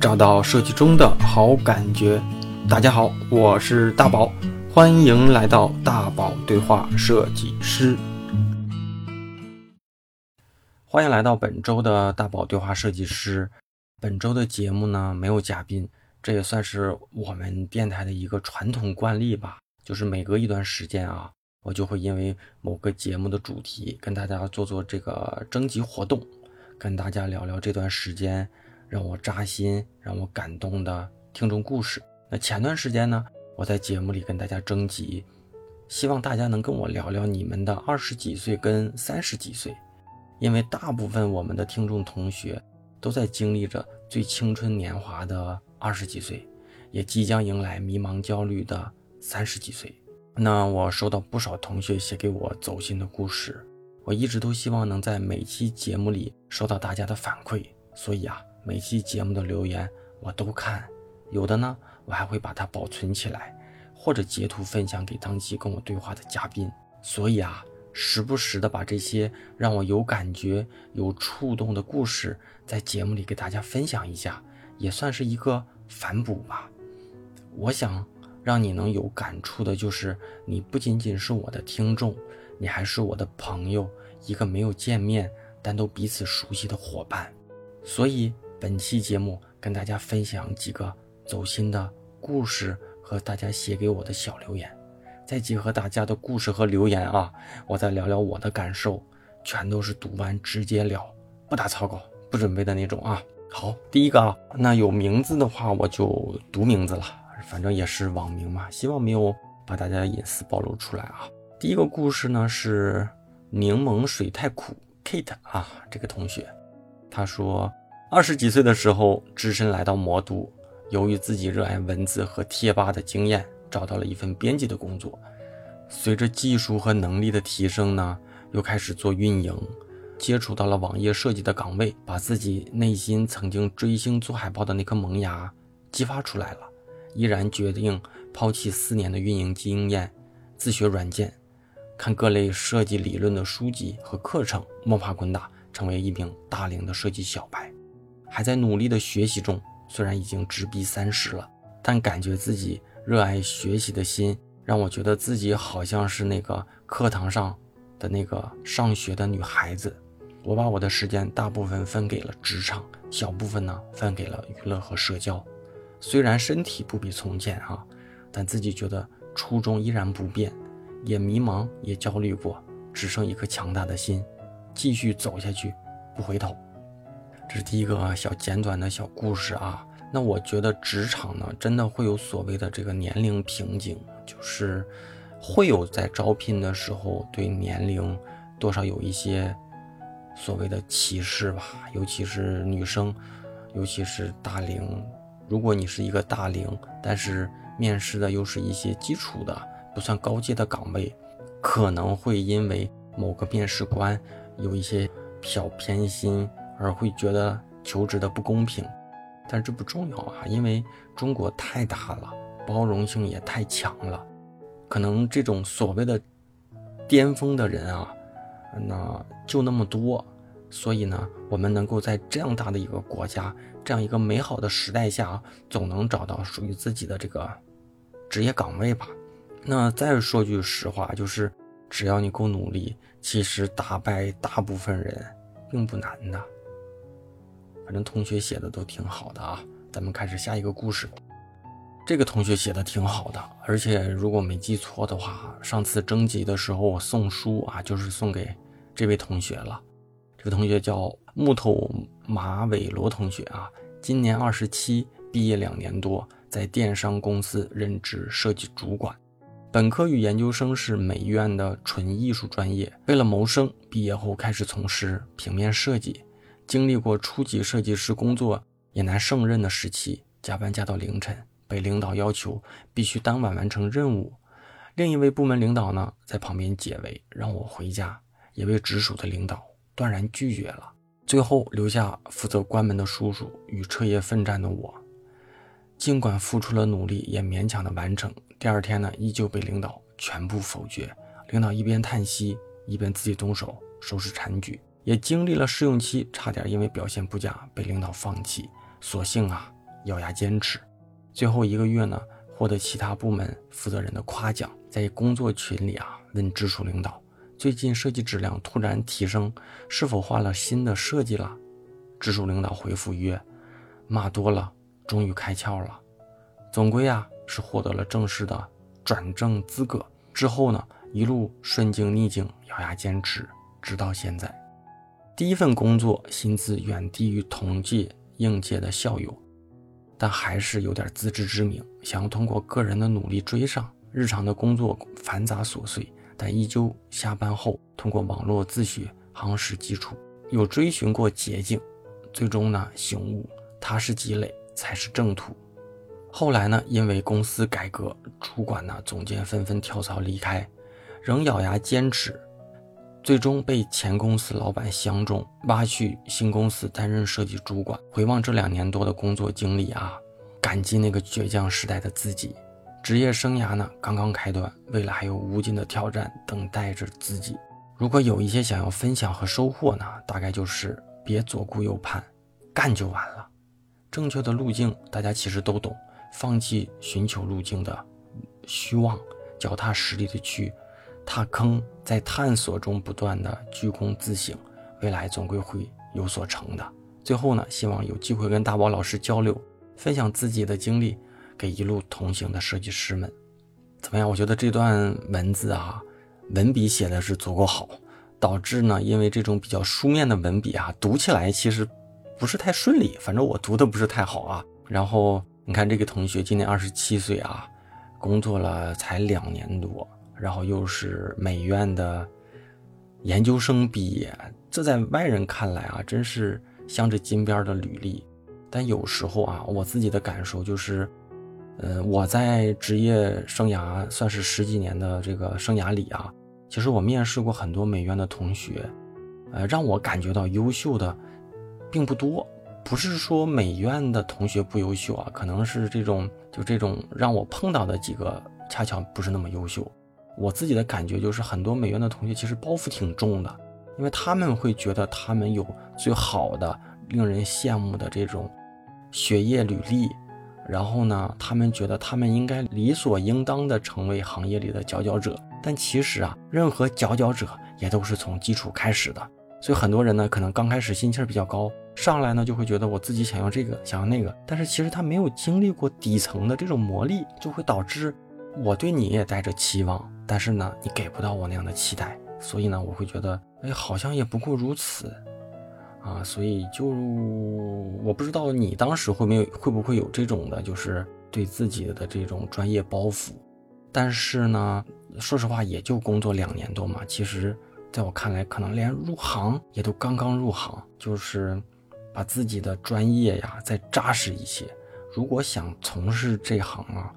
找到设计中的好感觉。大家好，我是大宝，欢迎来到大宝对话设计师。欢迎来到本周的大宝对话设计师。本周的节目呢没有嘉宾，这也算是我们电台的一个传统惯例吧。就是每隔一段时间啊，我就会因为某个节目的主题跟大家做做这个征集活动，跟大家聊聊这段时间让我扎心、让我感动的听众故事。那前段时间呢，我在节目里跟大家征集，希望大家能跟我聊聊你们的二十几岁跟三十几岁。因为大部分我们的听众同学都在经历着最青春年华的二十几岁，也即将迎来迷茫焦虑的三十几岁。那我收到不少同学写给我走心的故事，我一直都希望能在每期节目里收到大家的反馈，所以啊，每期节目的留言我都看，有的呢，我还会把它保存起来，或者截图分享给当期跟我对话的嘉宾。所以啊。时不时的把这些让我有感觉、有触动的故事，在节目里给大家分享一下，也算是一个反哺吧。我想让你能有感触的，就是你不仅仅是我的听众，你还是我的朋友，一个没有见面但都彼此熟悉的伙伴。所以本期节目跟大家分享几个走心的故事和大家写给我的小留言。再结合大家的故事和留言啊，我再聊聊我的感受，全都是读完直接聊，不打草稿，不准备的那种啊。好，第一个啊，那有名字的话我就读名字了，反正也是网名嘛，希望没有把大家的隐私暴露出来啊。第一个故事呢是柠檬水太苦 Kate 啊，这个同学，他说二十几岁的时候只身来到魔都，由于自己热爱文字和贴吧的经验。找到了一份编辑的工作，随着技术和能力的提升呢，又开始做运营，接触到了网页设计的岗位，把自己内心曾经追星做海报的那颗萌芽激发出来了，毅然决定抛弃四年的运营经验，自学软件，看各类设计理论的书籍和课程，摸爬滚打，成为一名大龄的设计小白，还在努力的学习中，虽然已经直逼三十了，但感觉自己。热爱学习的心让我觉得自己好像是那个课堂上的那个上学的女孩子。我把我的时间大部分分给了职场，小部分呢分给了娱乐和社交。虽然身体不比从前哈，但自己觉得初衷依然不变，也迷茫也焦虑过，只剩一颗强大的心，继续走下去，不回头。这是第一个小简短的小故事啊。那我觉得职场呢，真的会有所谓的这个年龄瓶颈，就是会有在招聘的时候对年龄多少有一些所谓的歧视吧，尤其是女生，尤其是大龄。如果你是一个大龄，但是面试的又是一些基础的不算高阶的岗位，可能会因为某个面试官有一些小偏心，而会觉得求职的不公平。但这不重要啊，因为中国太大了，包容性也太强了。可能这种所谓的巅峰的人啊，那就那么多。所以呢，我们能够在这样大的一个国家，这样一个美好的时代下，总能找到属于自己的这个职业岗位吧。那再说句实话，就是只要你够努力，其实打败大部分人并不难的。反正同学写的都挺好的啊，咱们开始下一个故事。这个同学写的挺好的，而且如果没记错的话，上次征集的时候我送书啊，就是送给这位同学了。这个同学叫木头马尾罗同学啊，今年二十七，毕业两年多，在电商公司任职设计主管，本科与研究生是美院的纯艺术专业。为了谋生，毕业后开始从事平面设计。经历过初级设计师工作也难胜任的时期，加班加到凌晨，被领导要求必须当晚完成任务。另一位部门领导呢，在旁边解围，让我回家，也被直属的领导断然拒绝了。最后留下负责关门的叔叔与彻夜奋战的我。尽管付出了努力，也勉强的完成。第二天呢，依旧被领导全部否决。领导一边叹息，一边自己动手收拾残局。也经历了试用期，差点因为表现不佳被领导放弃。所幸啊，咬牙坚持。最后一个月呢，获得其他部门负责人的夸奖，在工作群里啊问直属领导：“最近设计质量突然提升，是否换了新的设计了？”直属领导回复曰：“骂多了，终于开窍了。总归啊是获得了正式的转正资格。之后呢，一路顺境逆境，咬牙坚持，直到现在。第一份工作薪资远低于同届应届的校友。”但还是有点自知之明，想要通过个人的努力追上。日常的工作繁杂琐碎，但依旧下班后通过网络自学夯实基础，有追寻过捷径，最终呢醒悟踏实积累才是正途。后来呢，因为公司改革，主管呢总监纷纷跳槽离开，仍咬牙坚持。最终被前公司老板相中，挖去新公司担任设计主管。回望这两年多的工作经历啊，感激那个倔强时代的自己。职业生涯呢刚刚开端，未来还有无尽的挑战等待着自己。如果有一些想要分享和收获呢，大概就是别左顾右盼，干就完了。正确的路径大家其实都懂，放弃寻求路径的虚妄，脚踏实地的去。踏坑，在探索中不断的居功自省，未来总归会有所成的。最后呢，希望有机会跟大宝老师交流，分享自己的经历，给一路同行的设计师们，怎么样？我觉得这段文字啊，文笔写的是足够好，导致呢，因为这种比较书面的文笔啊，读起来其实不是太顺利，反正我读的不是太好啊。然后你看这个同学今年二十七岁啊，工作了才两年多。然后又是美院的研究生毕业，这在外人看来啊，真是镶着金边的履历。但有时候啊，我自己的感受就是，呃，我在职业生涯算是十几年的这个生涯里啊，其实我面试过很多美院的同学，呃，让我感觉到优秀的并不多。不是说美院的同学不优秀啊，可能是这种就这种让我碰到的几个恰巧不是那么优秀。我自己的感觉就是，很多美院的同学其实包袱挺重的，因为他们会觉得他们有最好的、令人羡慕的这种学业履历，然后呢，他们觉得他们应该理所应当的成为行业里的佼佼者。但其实啊，任何佼佼者也都是从基础开始的。所以很多人呢，可能刚开始心气儿比较高，上来呢就会觉得我自己想要这个，想要那个，但是其实他没有经历过底层的这种磨砺，就会导致我对你也带着期望。但是呢，你给不到我那样的期待，所以呢，我会觉得，哎，好像也不过如此，啊，所以就我不知道你当时会没有会不会有这种的，就是对自己的这种专业包袱。但是呢，说实话，也就工作两年多嘛，其实在我看来，可能连入行也都刚刚入行，就是把自己的专业呀再扎实一些。如果想从事这行啊。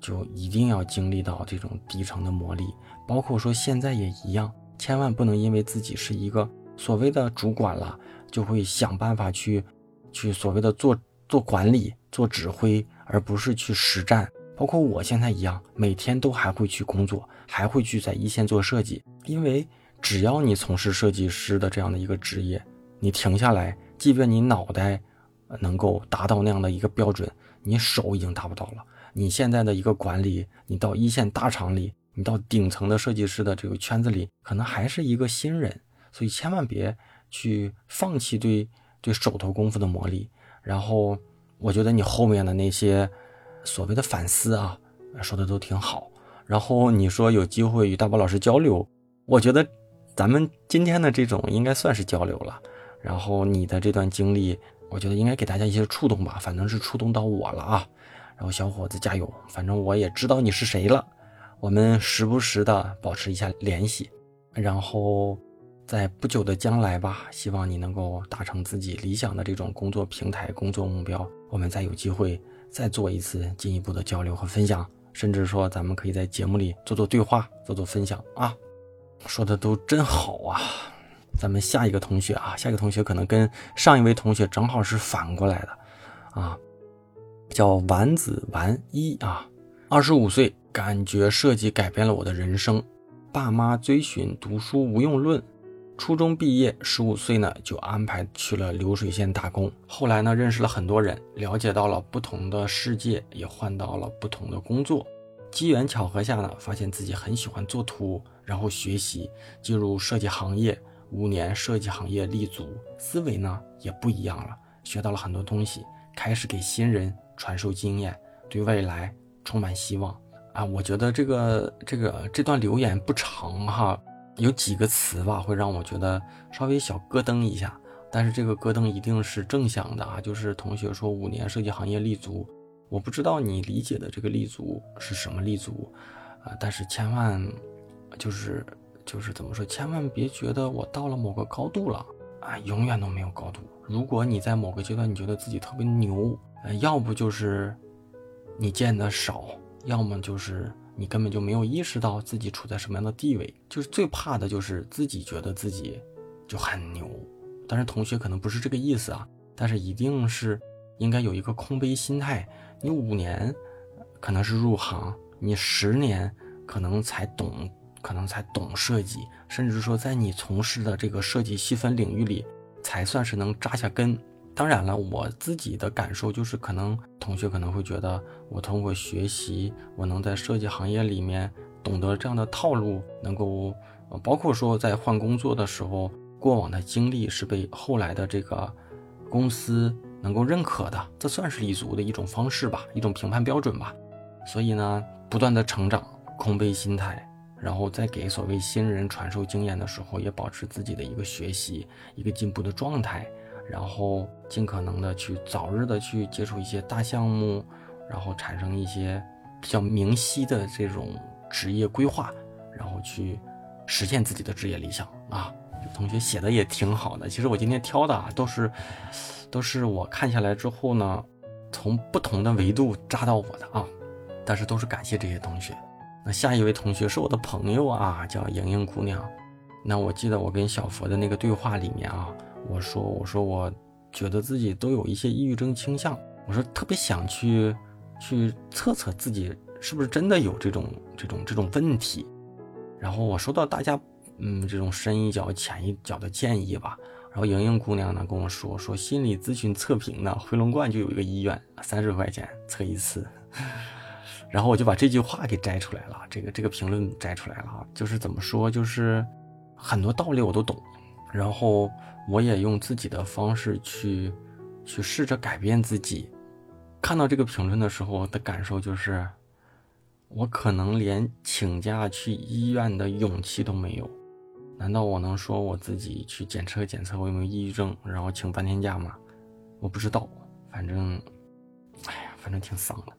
就一定要经历到这种低层的磨砺，包括说现在也一样，千万不能因为自己是一个所谓的主管了，就会想办法去，去所谓的做做管理、做指挥，而不是去实战。包括我现在一样，每天都还会去工作，还会去在一线做设计。因为只要你从事设计师的这样的一个职业，你停下来，即便你脑袋能够达到那样的一个标准，你手已经达不到了。你现在的一个管理，你到一线大厂里，你到顶层的设计师的这个圈子里，可能还是一个新人，所以千万别去放弃对对手头功夫的磨砺。然后，我觉得你后面的那些所谓的反思啊，说的都挺好。然后你说有机会与大宝老师交流，我觉得咱们今天的这种应该算是交流了。然后你的这段经历，我觉得应该给大家一些触动吧，反正是触动到我了啊。然后小伙子加油，反正我也知道你是谁了。我们时不时的保持一下联系，然后在不久的将来吧，希望你能够达成自己理想的这种工作平台、工作目标。我们再有机会再做一次进一步的交流和分享，甚至说咱们可以在节目里做做对话、做做分享啊。说的都真好啊！咱们下一个同学啊，下一个同学可能跟上一位同学正好是反过来的啊。叫丸子丸一啊，二十五岁，感觉设计改变了我的人生。爸妈追寻读书无用论，初中毕业，十五岁呢就安排去了流水线打工。后来呢，认识了很多人，了解到了不同的世界，也换到了不同的工作。机缘巧合下呢，发现自己很喜欢做图，然后学习，进入设计行业。五年设计行业立足，思维呢也不一样了，学到了很多东西，开始给新人传授经验，对未来充满希望啊！我觉得这个这个这段留言不长哈。有几个词吧，会让我觉得稍微小咯噔一下，但是这个咯噔一定是正向的啊。就是同学说五年设计行业立足，我不知道你理解的这个立足是什么立足啊，但是千万就是就是怎么说，千万别觉得我到了某个高度了啊，永远都没有高度。如果你在某个阶段你觉得自己特别牛，呃，要不就是你见的少，要么就是。你根本就没有意识到自己处在什么样的地位，就是最怕的就是自己觉得自己就很牛。但是同学可能不是这个意思啊，但是一定是应该有一个空杯心态。你五年可能是入行，你十年可能才懂，可能才懂设计，甚至说在你从事的这个设计细分领域里才算是能扎下根。当然了，我自己的感受就是，可能同学可能会觉得，我通过学习，我能在设计行业里面懂得这样的套路，能够，包括说在换工作的时候，过往的经历是被后来的这个公司能够认可的，这算是立足的一种方式吧，一种评判标准吧。所以呢，不断的成长，空杯心态，然后在给所谓新人传授经验的时候，也保持自己的一个学习、一个进步的状态。然后尽可能的去早日的去接触一些大项目，然后产生一些比较明晰的这种职业规划，然后去实现自己的职业理想啊。同学写的也挺好的，其实我今天挑的啊，都是都是我看下来之后呢，从不同的维度扎到我的啊，但是都是感谢这些同学。那下一位同学是我的朋友啊，叫莹莹姑娘。那我记得我跟小佛的那个对话里面啊。我说，我说，我觉得自己都有一些抑郁症倾向。我说，特别想去，去测测自己是不是真的有这种、这种、这种问题。然后我收到大家，嗯，这种深一脚浅一脚的建议吧。然后莹莹姑娘呢跟我说，说心理咨询测评呢，回龙观就有一个医院，三十块钱测一次。然后我就把这句话给摘出来了，这个这个评论摘出来了啊，就是怎么说，就是很多道理我都懂。然后我也用自己的方式去，去试着改变自己。看到这个评论的时候我的感受就是，我可能连请假去医院的勇气都没有。难道我能说我自己去检测检测我有没有抑郁症，然后请半天假吗？我不知道，反正，哎呀，反正挺丧的。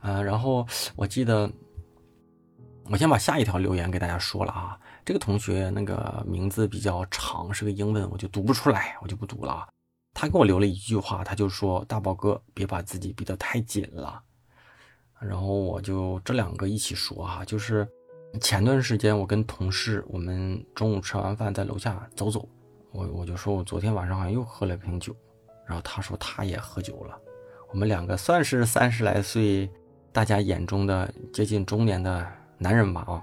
呃，然后我记得，我先把下一条留言给大家说了啊。这个同学那个名字比较长，是个英文，我就读不出来，我就不读了。他给我留了一句话，他就说：“大宝哥，别把自己逼得太紧了。”然后我就这两个一起说哈，就是前段时间我跟同事，我们中午吃完饭在楼下走走，我我就说我昨天晚上好像又喝了瓶酒，然后他说他也喝酒了，我们两个算是三十来岁，大家眼中的接近中年的男人吧啊。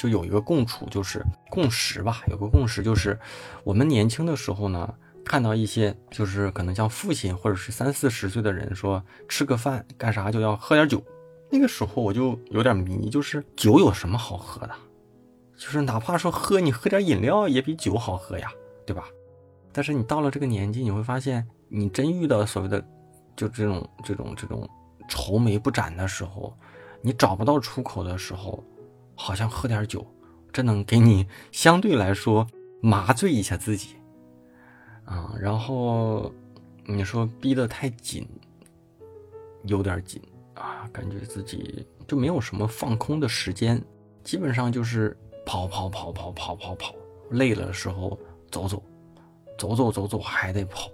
就有一个共处，就是共识吧。有个共识就是，我们年轻的时候呢，看到一些就是可能像父亲或者是三四十岁的人说吃个饭干啥就要喝点酒，那个时候我就有点迷，就是酒有什么好喝的？就是哪怕说喝你喝点饮料也比酒好喝呀，对吧？但是你到了这个年纪，你会发现，你真遇到所谓的就这种这种这种愁眉不展的时候，你找不到出口的时候。好像喝点酒，这能给你相对来说麻醉一下自己，啊，然后你说逼得太紧，有点紧啊，感觉自己就没有什么放空的时间，基本上就是跑跑跑跑跑跑跑，累了的时候走走，走走走走还得跑，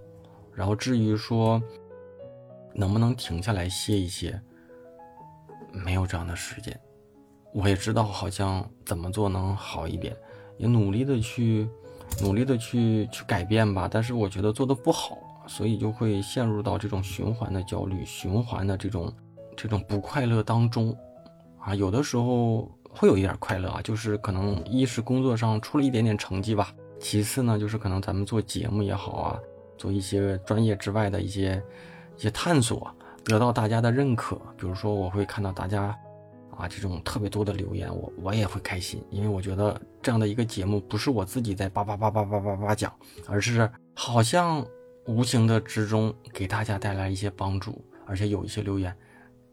然后至于说能不能停下来歇一歇，没有这样的时间。我也知道，好像怎么做能好一点，也努力的去，努力的去去改变吧。但是我觉得做的不好，所以就会陷入到这种循环的焦虑、循环的这种这种不快乐当中。啊，有的时候会有一点快乐啊，就是可能一是工作上出了一点点成绩吧，其次呢，就是可能咱们做节目也好啊，做一些专业之外的一些一些探索，得到大家的认可。比如说，我会看到大家啊这种特别多的留言，我我也会开心，因为我觉得这样的一个节目不是我自己在叭叭叭叭叭叭叭讲，而是好像无形的之中给大家带来一些帮助，而且有一些留言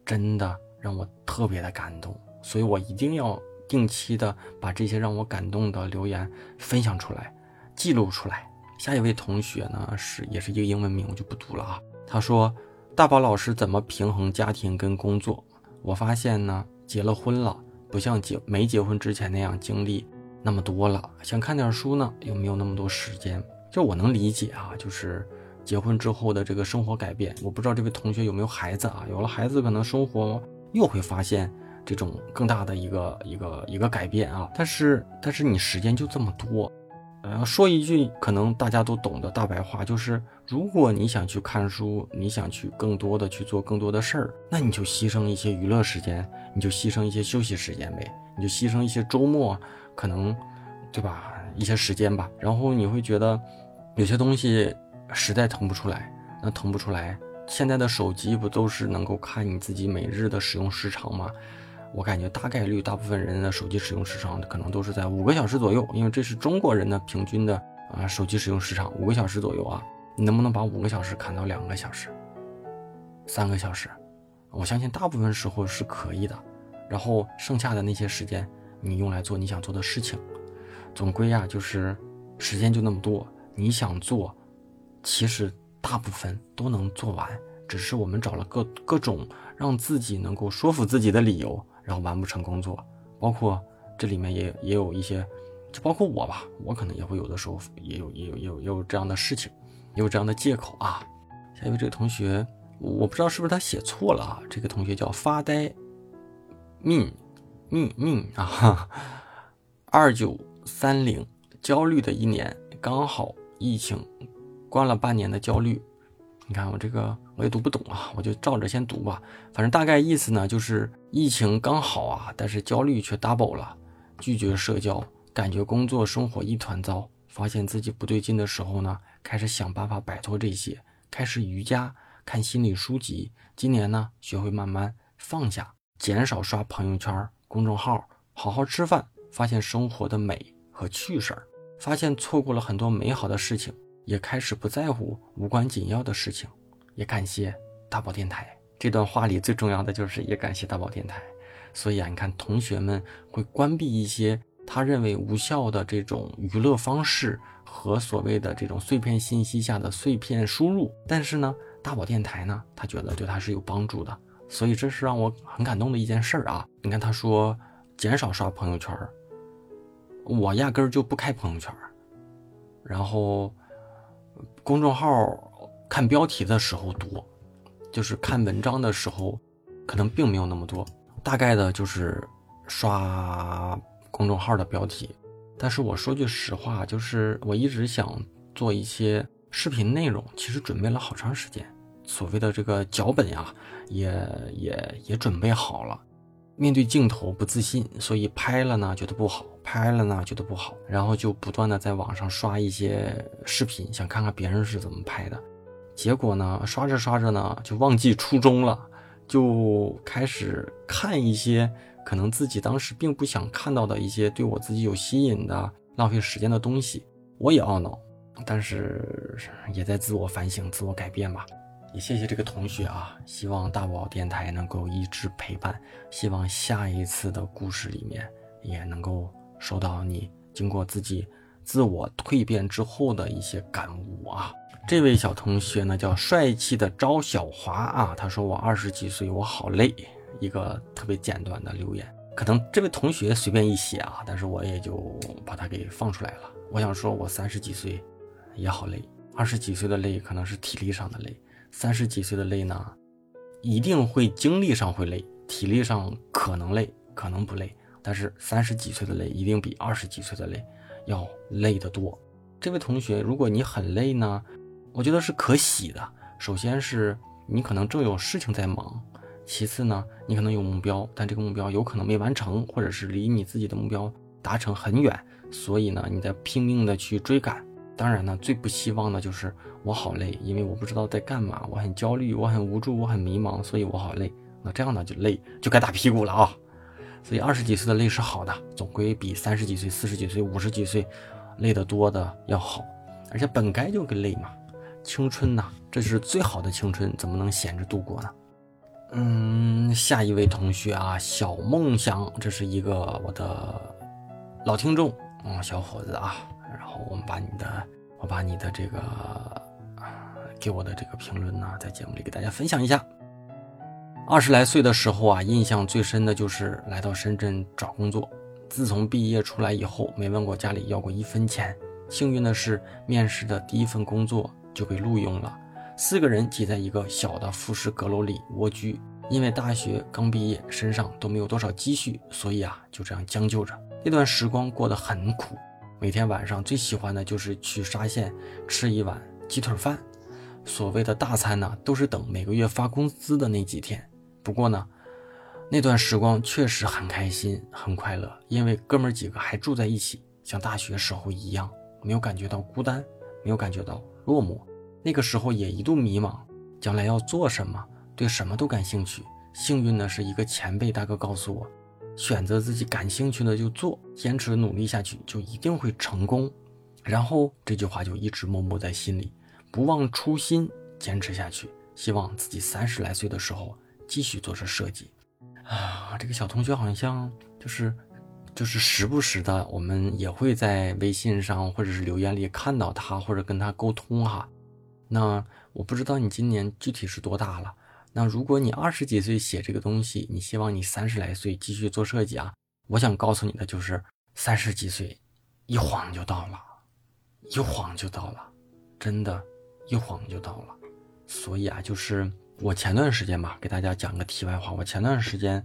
真的让我特别的感动，所以我一定要。定期的把这些让我感动的留言分享出来，记录出来。下一位同学呢是也是一个英文名，我就不读了啊。他说：“大宝老师怎么平衡家庭跟工作？我发现呢，结了婚了，不像结没结婚之前那样经历那么多了。想看点书呢，又没有那么多时间。就我能理解啊，就是结婚之后的这个生活改变。我不知道这位同学有没有孩子啊？有了孩子，可能生活又会发现。”这种更大的一个一个一个改变啊，但是但是你时间就这么多，呃，说一句可能大家都懂的大白话，就是如果你想去看书，你想去更多的去做更多的事儿，那你就牺牲一些娱乐时间，你就牺牲一些休息时间呗，你就牺牲一些周末可能，对吧？一些时间吧，然后你会觉得有些东西实在腾不出来，那腾不出来，现在的手机不都是能够看你自己每日的使用时长吗？我感觉大概率，大部分人的手机使用时长可能都是在五个小时左右，因为这是中国人的平均的啊手机使用时长五个小时左右啊。你能不能把五个小时砍到两个小时、三个小时？我相信大部分时候是可以的。然后剩下的那些时间，你用来做你想做的事情。总归呀，就是时间就那么多，你想做，其实大部分都能做完，只是我们找了各各种让自己能够说服自己的理由。然后完不成工作，包括这里面也也有一些，就包括我吧，我可能也会有的时候也有也有也有也有这样的事情，有这样的借口啊。下一位这个同学，我不知道是不是他写错了啊？这个同学叫发呆，命命命啊，二九三零，焦虑的一年，刚好疫情关了半年的焦虑。你看我这个我也读不懂啊，我就照着先读吧。反正大概意思呢，就是疫情刚好啊，但是焦虑却 double 了。拒绝社交，感觉工作生活一团糟。发现自己不对劲的时候呢，开始想办法摆脱这些。开始瑜伽，看心理书籍。今年呢，学会慢慢放下，减少刷朋友圈、公众号，好好吃饭。发现生活的美和趣事儿，发现错过了很多美好的事情。也开始不在乎无关紧要的事情，也感谢大宝电台。这段话里最重要的就是也感谢大宝电台。所以啊，你看同学们会关闭一些他认为无效的这种娱乐方式和所谓的这种碎片信息下的碎片输入，但是呢，大宝电台呢，他觉得对他是有帮助的。所以这是让我很感动的一件事儿啊。你看他说减少刷朋友圈，我压根儿就不开朋友圈，然后。公众号看标题的时候多，就是看文章的时候，可能并没有那么多。大概的就是刷公众号的标题。但是我说句实话，就是我一直想做一些视频内容，其实准备了好长时间，所谓的这个脚本呀，也也也准备好了。面对镜头不自信，所以拍了呢觉得不好。拍了呢，觉得不好，然后就不断的在网上刷一些视频，想看看别人是怎么拍的。结果呢，刷着刷着呢，就忘记初衷了，就开始看一些可能自己当时并不想看到的一些对我自己有吸引的、浪费时间的东西。我也懊恼，但是也在自我反省、自我改变吧。也谢谢这个同学啊，希望大宝电台能够一直陪伴，希望下一次的故事里面也能够。收到你经过自己自我蜕变之后的一些感悟啊！这位小同学呢叫帅气的招小华啊，他说我二十几岁，我好累。一个特别简短的留言，可能这位同学随便一写啊，但是我也就把它给放出来了。我想说，我三十几岁也好累，二十几岁的累可能是体力上的累，三十几岁的累呢，一定会精力上会累，体力上可能累，可能不累。但是三十几岁的累一定比二十几岁的累要累得多。这位同学，如果你很累呢，我觉得是可喜的。首先是你可能正有事情在忙，其次呢，你可能有目标，但这个目标有可能没完成，或者是离你自己的目标达成很远，所以呢，你在拼命的去追赶。当然呢，最不希望的就是我好累，因为我不知道在干嘛，我很焦虑，我很无助，我很迷茫，所以我好累。那这样呢，就累就该打屁股了啊！所以二十几岁的累是好的，总归比三十几岁、四十几岁、五十几岁累得多的要好。而且本该就个累嘛，青春呐，这是最好的青春，怎么能闲着度过呢？嗯，下一位同学啊，小梦想，这是一个我的老听众，嗯，小伙子啊。然后我们把你的，我把你的这个给我的这个评论呢，在节目里给大家分享一下。二十来岁的时候啊，印象最深的就是来到深圳找工作。自从毕业出来以后，没问过家里要过一分钱。幸运的是，面试的第一份工作就被录用了。四个人挤在一个小的复式阁楼里蜗居，因为大学刚毕业，身上都没有多少积蓄，所以啊，就这样将就着。那段时光过得很苦。每天晚上最喜欢的就是去沙县吃一碗鸡腿饭，所谓的大餐呢，都是等每个月发工资的那几天。不过呢，那段时光确实很开心、很快乐，因为哥们几个还住在一起，像大学时候一样，没有感觉到孤单，没有感觉到落寞。那个时候也一度迷茫，将来要做什么，对什么都感兴趣。幸运的是，一个前辈大哥告诉我。选择自己感兴趣的就做，坚持努力下去就一定会成功。然后这句话就一直默默在心里，不忘初心，坚持下去。希望自己三十来岁的时候继续做着设计。啊，这个小同学好像就是，就是时不时的，我们也会在微信上或者是留言里看到他，或者跟他沟通哈。那我不知道你今年具体是多大了。那如果你二十几岁写这个东西，你希望你三十来岁继续做设计啊？我想告诉你的就是，三十几岁一晃就到了，一晃就到了，真的，一晃就到了。所以啊，就是我前段时间吧，给大家讲个题外话。我前段时间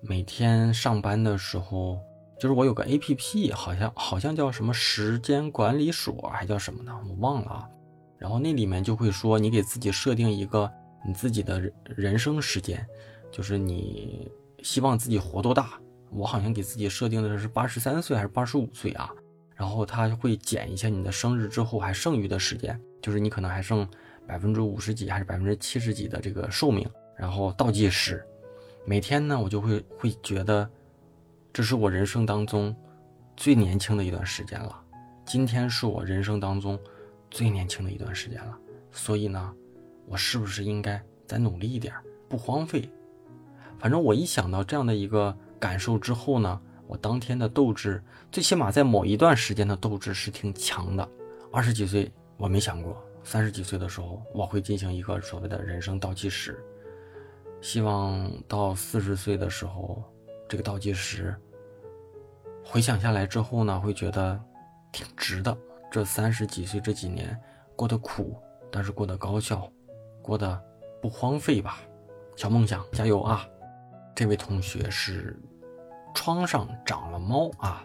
每天上班的时候，就是我有个 A P P，好像好像叫什么时间管理所，还叫什么呢？我忘了啊。然后那里面就会说，你给自己设定一个。你自己的人生时间，就是你希望自己活多大？我好像给自己设定的是八十三岁还是八十五岁啊？然后他会减一下你的生日之后还剩余的时间，就是你可能还剩百分之五十几还是百分之七十几的这个寿命，然后倒计时。每天呢，我就会会觉得，这是我人生当中最年轻的一段时间了。今天是我人生当中最年轻的一段时间了，所以呢。我是不是应该再努力一点，不荒废？反正我一想到这样的一个感受之后呢，我当天的斗志，最起码在某一段时间的斗志是挺强的。二十几岁我没想过，三十几岁的时候我会进行一个所谓的人生倒计时。希望到四十岁的时候，这个倒计时回想下来之后呢，会觉得挺值的。这三十几岁这几年过得苦，但是过得高效。过得不荒废吧，小梦想加油啊！这位同学是窗上长了猫啊。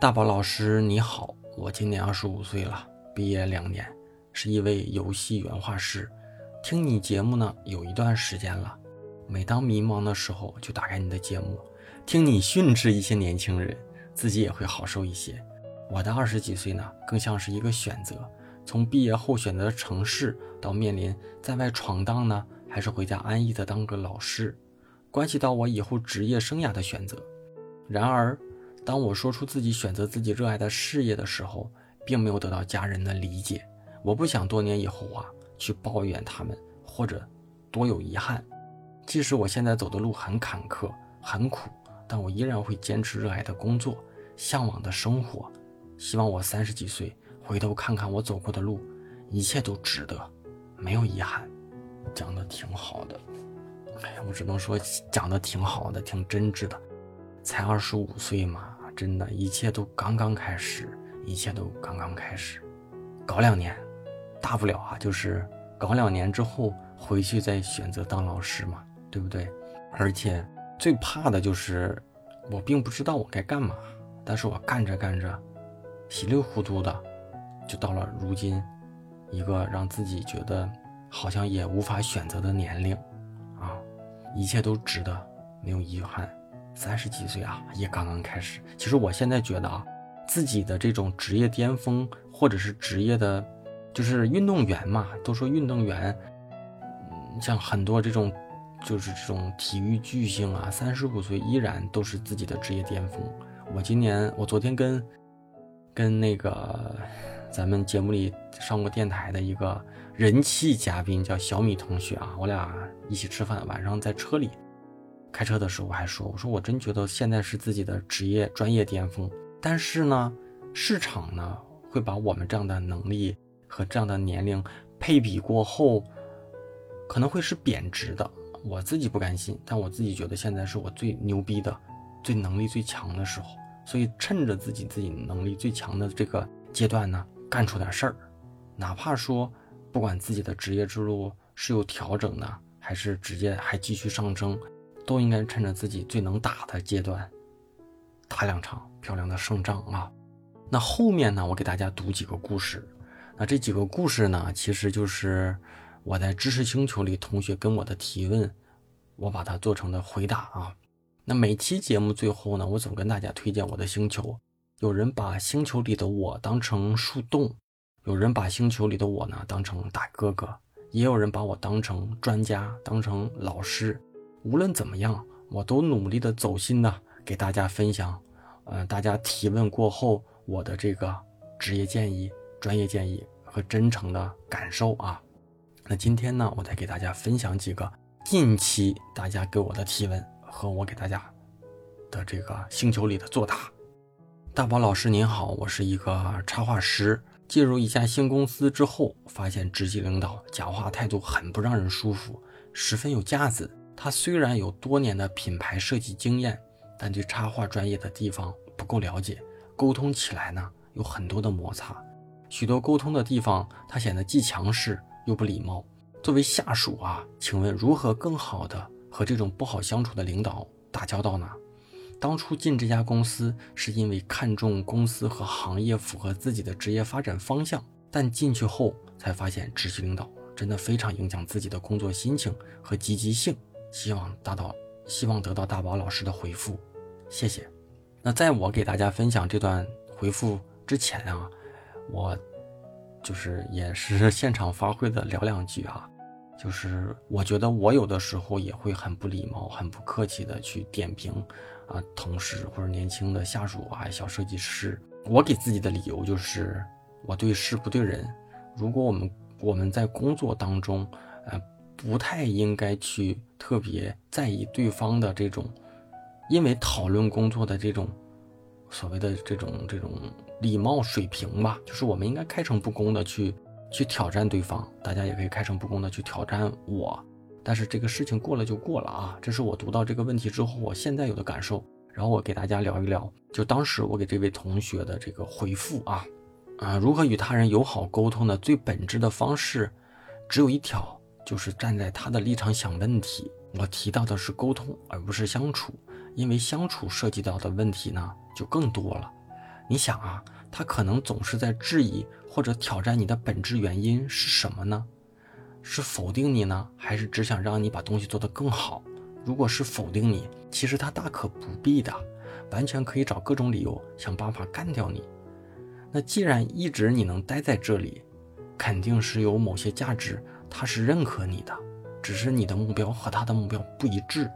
大宝老师你好，我今年二十五岁了，毕业两年，是一位游戏原画师。听你节目呢有一段时间了，每当迷茫的时候就打开你的节目，听你训斥一些年轻人，自己也会好受一些。我的二十几岁呢，更像是一个选择。从毕业后选择的城市，到面临在外闯荡呢，还是回家安逸的当个老师，关系到我以后职业生涯的选择。然而，当我说出自己选择自己热爱的事业的时候，并没有得到家人的理解。我不想多年以后啊去抱怨他们，或者多有遗憾。即使我现在走的路很坎坷、很苦，但我依然会坚持热爱的工作、向往的生活。希望我三十几岁。回头看看我走过的路，一切都值得，没有遗憾，讲的挺好的。哎呀，我只能说讲的挺好的，挺真挚的。才二十五岁嘛，真的，一切都刚刚开始，一切都刚刚开始。搞两年，大不了啊，就是搞两年之后回去再选择当老师嘛，对不对？而且最怕的就是我并不知道我该干嘛，但是我干着干着，稀里糊涂的。就到了如今，一个让自己觉得好像也无法选择的年龄，啊，一切都值得，没有遗憾。三十几岁啊，也刚刚开始。其实我现在觉得啊，自己的这种职业巅峰，或者是职业的，就是运动员嘛，都说运动员，嗯，像很多这种，就是这种体育巨星啊，三十五岁依然都是自己的职业巅峰。我今年，我昨天跟跟那个咱们节目里上过电台的一个人气嘉宾叫小米同学啊，我俩一起吃饭，晚上在车里开车的时候，我还说，我说我真觉得现在是自己的职业专业巅峰。但是呢，市场呢会把我们这样的能力和这样的年龄配比过后，可能会是贬值的。我自己不甘心，但我自己觉得现在是我最牛逼的、最能力最强的时候。所以趁着自己自己能力最强的这个阶段呢，干出点事儿，哪怕说不管自己的职业之路是有调整的，还是直接还继续上升，都应该趁着自己最能打的阶段。打两场漂亮的胜仗啊！那后面呢？我给大家读几个故事。那这几个故事呢，其实就是我在知识星球里同学跟我的提问，我把它做成的回答啊。那每期节目最后呢，我总跟大家推荐我的星球。有人把星球里的我当成树洞，有人把星球里的我呢当成大哥哥，也有人把我当成专家，当成老师。无论怎么样，我都努力的走心的。给大家分享，呃，大家提问过后，我的这个职业建议、专业建议和真诚的感受啊。那今天呢，我再给大家分享几个近期大家给我的提问和我给大家的这个星球里的作答。大宝老师您好，我是一个插画师，进入一家新公司之后，发现直系领导讲话态度很不让人舒服，十分有架子。他虽然有多年的品牌设计经验。但对插画专业的地方不够了解，沟通起来呢有很多的摩擦，许多沟通的地方他显得既强势又不礼貌。作为下属啊，请问如何更好的和这种不好相处的领导打交道呢？当初进这家公司是因为看重公司和行业符合自己的职业发展方向，但进去后才发现直系领导真的非常影响自己的工作心情和积极性。希望达到，希望得到大宝老师的回复。谢谢。那在我给大家分享这段回复之前啊，我就是也是 现场发挥的聊两句啊。就是我觉得我有的时候也会很不礼貌、很不客气的去点评啊同事或者年轻的下属啊小设计师。我给自己的理由就是我对事不对人。如果我们我们在工作当中，呃，不太应该去特别在意对方的这种。因为讨论工作的这种所谓的这种这种礼貌水平吧，就是我们应该开诚布公的去去挑战对方，大家也可以开诚布公的去挑战我。但是这个事情过了就过了啊，这是我读到这个问题之后我现在有的感受。然后我给大家聊一聊，就当时我给这位同学的这个回复啊啊，如何与他人友好沟通的最本质的方式，只有一条，就是站在他的立场想问题。我提到的是沟通，而不是相处。因为相处涉及到的问题呢，就更多了。你想啊，他可能总是在质疑或者挑战你的本质原因是什么呢？是否定你呢，还是只想让你把东西做得更好？如果是否定你，其实他大可不必的，完全可以找各种理由想办法干掉你。那既然一直你能待在这里，肯定是有某些价值，他是认可你的，只是你的目标和他的目标不一致。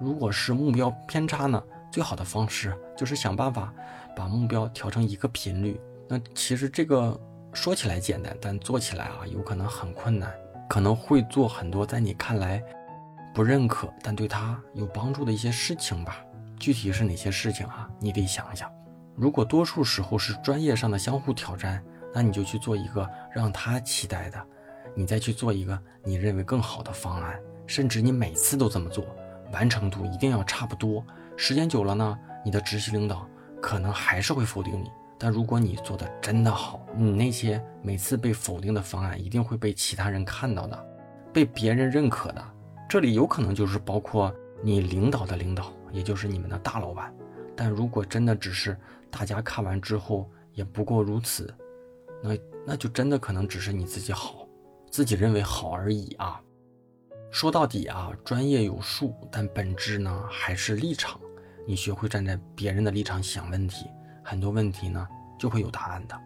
如果是目标偏差呢？最好的方式就是想办法把目标调成一个频率。那其实这个说起来简单，但做起来啊有可能很困难，可能会做很多在你看来不认可但对他有帮助的一些事情吧。具体是哪些事情啊？你得想想。如果多数时候是专业上的相互挑战，那你就去做一个让他期待的，你再去做一个你认为更好的方案，甚至你每次都这么做。完成度一定要差不多，时间久了呢，你的直系领导可能还是会否定你。但如果你做的真的好，你那些每次被否定的方案一定会被其他人看到的，被别人认可的。这里有可能就是包括你领导的领导，也就是你们的大老板。但如果真的只是大家看完之后也不过如此，那那就真的可能只是你自己好，自己认为好而已啊。说到底啊，专业有数，但本质呢还是立场。你学会站在别人的立场想问题，很多问题呢就会有答案的。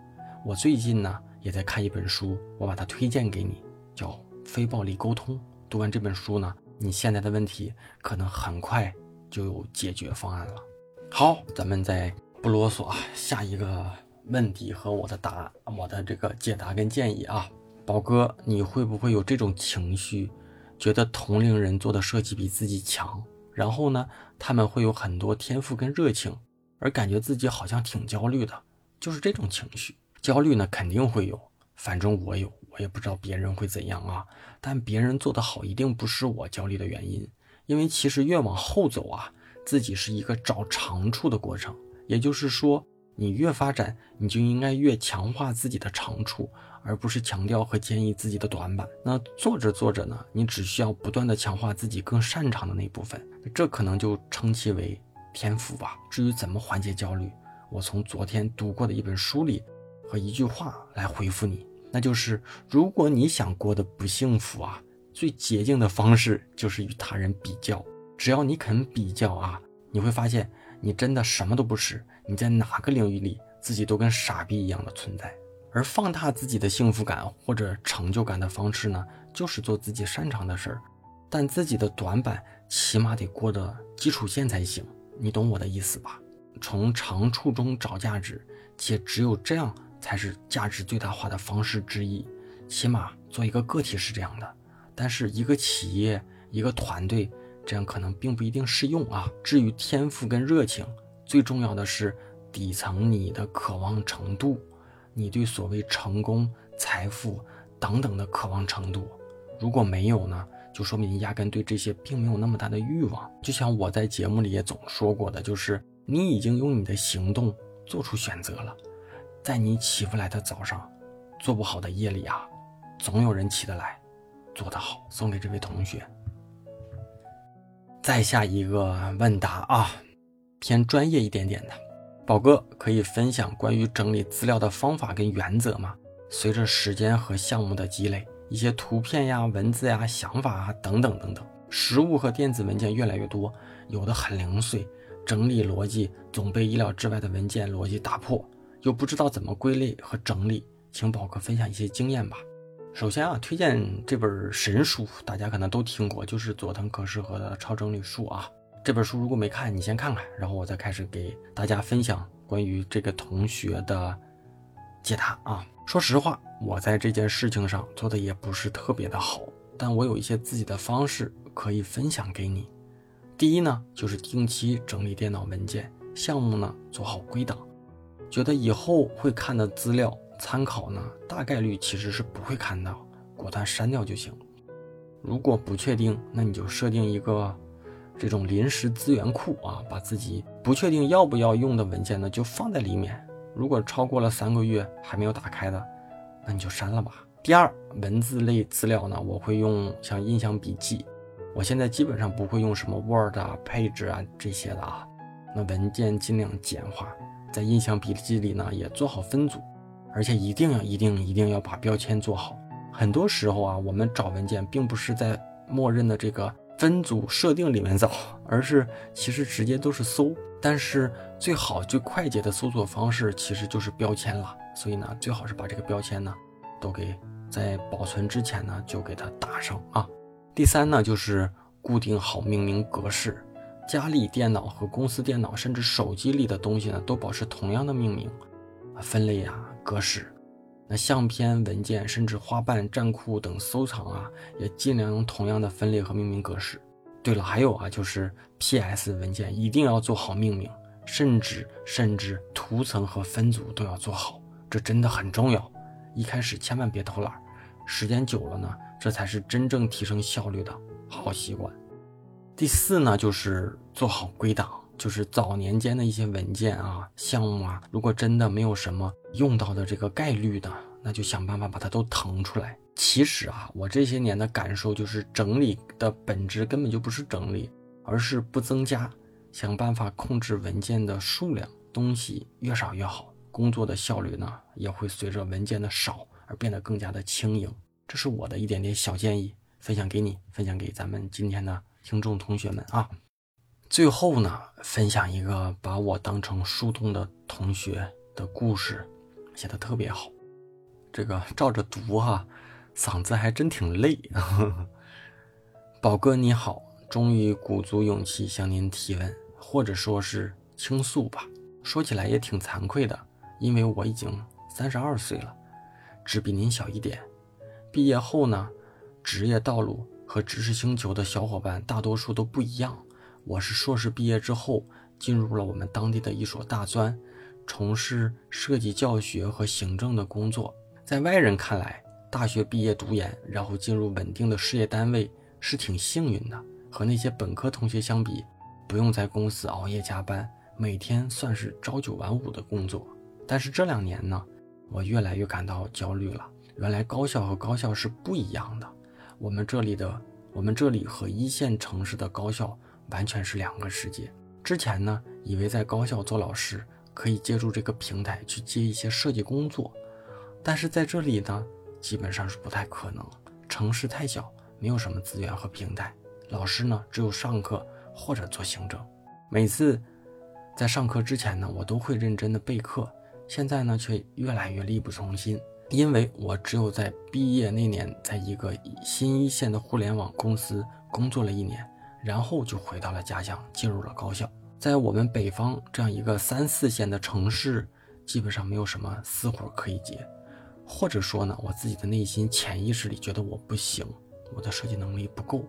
我最近呢也在看一本书，我把它推荐给你，叫《非暴力沟通》。读完这本书呢，你现在的问题可能很快就有解决方案了。好，咱们再不啰嗦啊，下一个问题和我的答案，我的这个解答跟建议啊，宝哥，你会不会有这种情绪，觉得同龄人做的设计比自己强？然后呢，他们会有很多天赋跟热情，而感觉自己好像挺焦虑的，就是这种情绪。焦虑呢，肯定会有，反正我有，我也不知道别人会怎样啊。但别人做得好，一定不是我焦虑的原因，因为其实越往后走啊，自己是一个找长处的过程。也就是说，你越发展，你就应该越强化自己的长处，而不是强调和建议自己的短板。那做着做着呢，你只需要不断的强化自己更擅长的那部分，这可能就称其为天赋吧。至于怎么缓解焦虑，我从昨天读过的一本书里。和一句话来回复你，那就是如果你想过得不幸福啊，最捷径的方式就是与他人比较。只要你肯比较啊，你会发现你真的什么都不是，你在哪个领域里自己都跟傻逼一样的存在。而放大自己的幸福感或者成就感的方式呢，就是做自己擅长的事儿，但自己的短板起码得过得基础线才行。你懂我的意思吧？从长处中找价值，且只有这样。才是价值最大化的方式之一，起码做一个个体是这样的，但是一个企业、一个团队这样可能并不一定适用啊。至于天赋跟热情，最重要的是底层你的渴望程度，你对所谓成功、财富等等的渴望程度，如果没有呢，就说明你压根对这些并没有那么大的欲望。就像我在节目里也总说过的，就是你已经用你的行动做出选择了。在你起不来的早上，做不好的夜里啊，总有人起得来，做得好。送给这位同学。再下一个问答啊，偏专业一点点的，宝哥可以分享关于整理资料的方法跟原则吗？随着时间和项目的积累，一些图片呀、文字呀、想法啊等等等等，实物和电子文件越来越多，有的很零碎，整理逻辑总被意料之外的文件逻辑打破。又不知道怎么归类和整理，请宝哥分享一些经验吧。首先啊，推荐这本神书，大家可能都听过，就是佐藤可士和的《超整理术》啊。这本书如果没看，你先看看，然后我再开始给大家分享关于这个同学的解答啊。说实话，我在这件事情上做的也不是特别的好，但我有一些自己的方式可以分享给你。第一呢，就是定期整理电脑文件项目呢，做好归档。觉得以后会看的资料参考呢，大概率其实是不会看到，果断删掉就行。如果不确定，那你就设定一个这种临时资源库啊，把自己不确定要不要用的文件呢，就放在里面。如果超过了三个月还没有打开的，那你就删了吧。第二，文字类资料呢，我会用像印象笔记。我现在基本上不会用什么 Word 啊、Page 啊这些的啊，那文件尽量简化。在印象笔记里呢，也做好分组，而且一定要、一定、一定要把标签做好。很多时候啊，我们找文件并不是在默认的这个分组设定里面找，而是其实直接都是搜。但是最好最快捷的搜索方式其实就是标签了。所以呢，最好是把这个标签呢，都给在保存之前呢就给它打上啊。第三呢，就是固定好命名格式。家里电脑和公司电脑，甚至手机里的东西呢，都保持同样的命名、分类啊、格式。那相片、文件，甚至花瓣、站库等收藏啊，也尽量用同样的分类和命名格式。对了，还有啊，就是 PS 文件一定要做好命名，甚至甚至图层和分组都要做好，这真的很重要。一开始千万别偷懒，时间久了呢，这才是真正提升效率的好习惯。第四呢，就是做好归档，就是早年间的一些文件啊、项目啊，如果真的没有什么用到的这个概率的，那就想办法把它都腾出来。其实啊，我这些年的感受就是，整理的本质根本就不是整理，而是不增加，想办法控制文件的数量，东西越少越好，工作的效率呢也会随着文件的少而变得更加的轻盈。这是我的一点点小建议，分享给你，分享给咱们今天的。听众同学们啊，最后呢，分享一个把我当成树洞的同学的故事，写的特别好。这个照着读哈，嗓子还真挺累。宝哥你好，终于鼓足勇气向您提问，或者说是倾诉吧。说起来也挺惭愧的，因为我已经三十二岁了，只比您小一点。毕业后呢，职业道路和知识星球的小伙伴大多数都不一样。我是硕士毕业之后，进入了我们当地的一所大专，从事设计教学和行政的工作。在外人看来，大学毕业读研，然后进入稳定的事业单位是挺幸运的。和那些本科同学相比，不用在公司熬夜加班，每天算是朝九晚五的工作。但是这两年呢，我越来越感到焦虑了。原来高校和高校是不一样的，我们这里的我们这里和一线城市的高校完全是两个世界。之前呢，以为在高校做老师可以借助这个平台去接一些设计工作，但是在这里呢，基本上是不太可能。城市太小，没有什么资源和平台，老师呢只有上课或者做行政。每次在上课之前呢，我都会认真的备课，现在呢却越来越力不从心。因为我只有在毕业那年，在一个新一线的互联网公司工作了一年，然后就回到了家乡，进入了高校。在我们北方这样一个三四线的城市，基本上没有什么私活可以接，或者说呢，我自己的内心潜意识里觉得我不行，我的设计能力不够。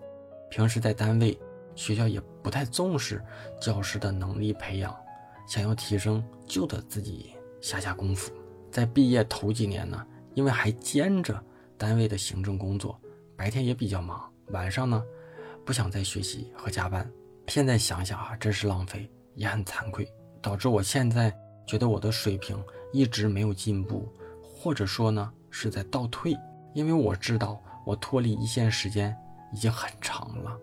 平时在单位、学校也不太重视教师的能力培养，想要提升就得自己下下功夫。在毕业头几年呢，因为还兼着单位的行政工作，白天也比较忙，晚上呢不想再学习和加班。现在想想啊，真是浪费，也很惭愧，导致我现在觉得我的水平一直没有进步，或者说呢是在倒退。因为我知道我脱离一线时间已经很长了，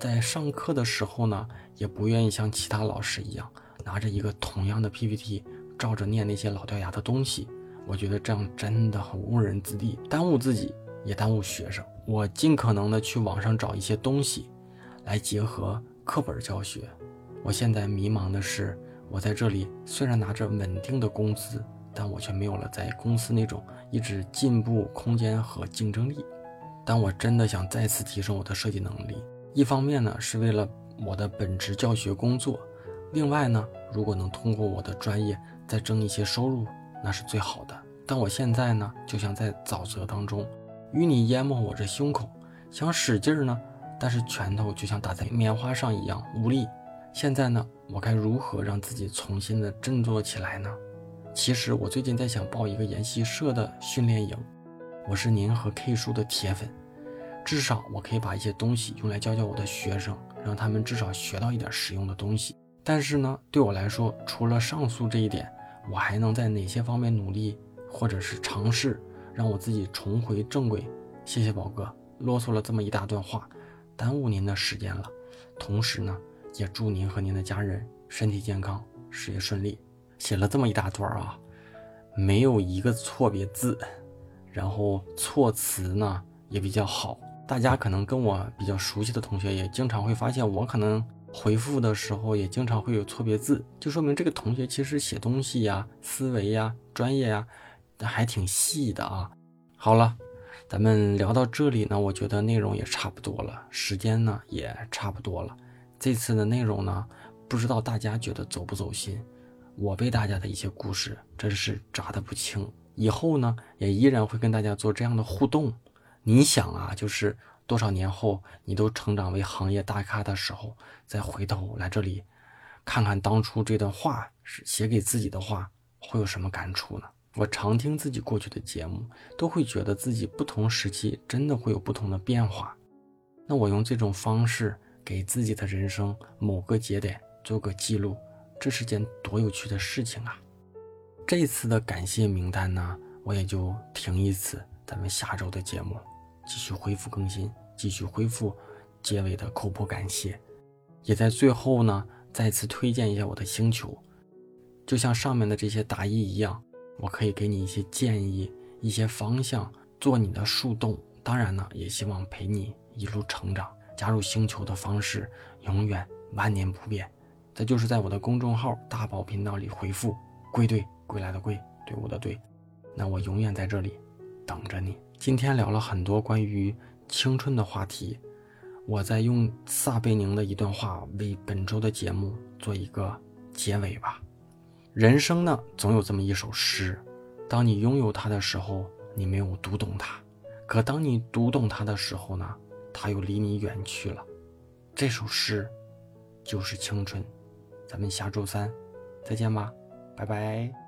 在上课的时候呢，也不愿意像其他老师一样拿着一个同样的 PPT 照着念那些老掉牙的东西。我觉得这样真的很误人子弟，耽误自己也耽误学生。我尽可能的去网上找一些东西，来结合课本教学。我现在迷茫的是，我在这里虽然拿着稳定的工资，但我却没有了在公司那种一直进步空间和竞争力。但我真的想再次提升我的设计能力，一方面呢是为了我的本职教学工作，另外呢，如果能通过我的专业再挣一些收入。那是最好的，但我现在呢，就像在沼泽当中，淤泥淹没我这胸口，想使劲儿呢，但是拳头就像打在棉花上一样无力。现在呢，我该如何让自己重新的振作起来呢？其实我最近在想报一个研习社的训练营，我是您和 K 叔的铁粉，至少我可以把一些东西用来教教我的学生，让他们至少学到一点实用的东西。但是呢，对我来说，除了上述这一点。我还能在哪些方面努力，或者是尝试让我自己重回正轨？谢谢宝哥，啰嗦了这么一大段话，耽误您的时间了。同时呢，也祝您和您的家人身体健康，事业顺利。写了这么一大段啊，没有一个错别字，然后措辞呢也比较好。大家可能跟我比较熟悉的同学也经常会发现，我可能。回复的时候也经常会有错别字，就说明这个同学其实写东西呀、思维呀、专业呀，还挺细的啊。好了，咱们聊到这里呢，我觉得内容也差不多了，时间呢也差不多了。这次的内容呢，不知道大家觉得走不走心？我被大家的一些故事真是扎的不轻，以后呢也依然会跟大家做这样的互动。你想啊，就是。多少年后，你都成长为行业大咖的时候，再回头来这里，看看当初这段话是写给自己的话，会有什么感触呢？我常听自己过去的节目，都会觉得自己不同时期真的会有不同的变化。那我用这种方式给自己的人生某个节点做个记录，这是件多有趣的事情啊！这次的感谢名单呢，我也就停一次，咱们下周的节目。继续恢复更新，继续恢复结尾的口播感谢，也在最后呢再次推荐一下我的星球，就像上面的这些答疑一样，我可以给你一些建议、一些方向，做你的树洞。当然呢，也希望陪你一路成长。加入星球的方式永远万年不变。再就是在我的公众号大宝频道里回复“归队”，归来的归，队伍的队，那我永远在这里等着你。今天聊了很多关于青春的话题，我再用撒贝宁的一段话为本周的节目做一个结尾吧。人生呢，总有这么一首诗，当你拥有它的时候，你没有读懂它；可当你读懂它的时候呢，它又离你远去了。这首诗就是青春。咱们下周三再见吧，拜拜。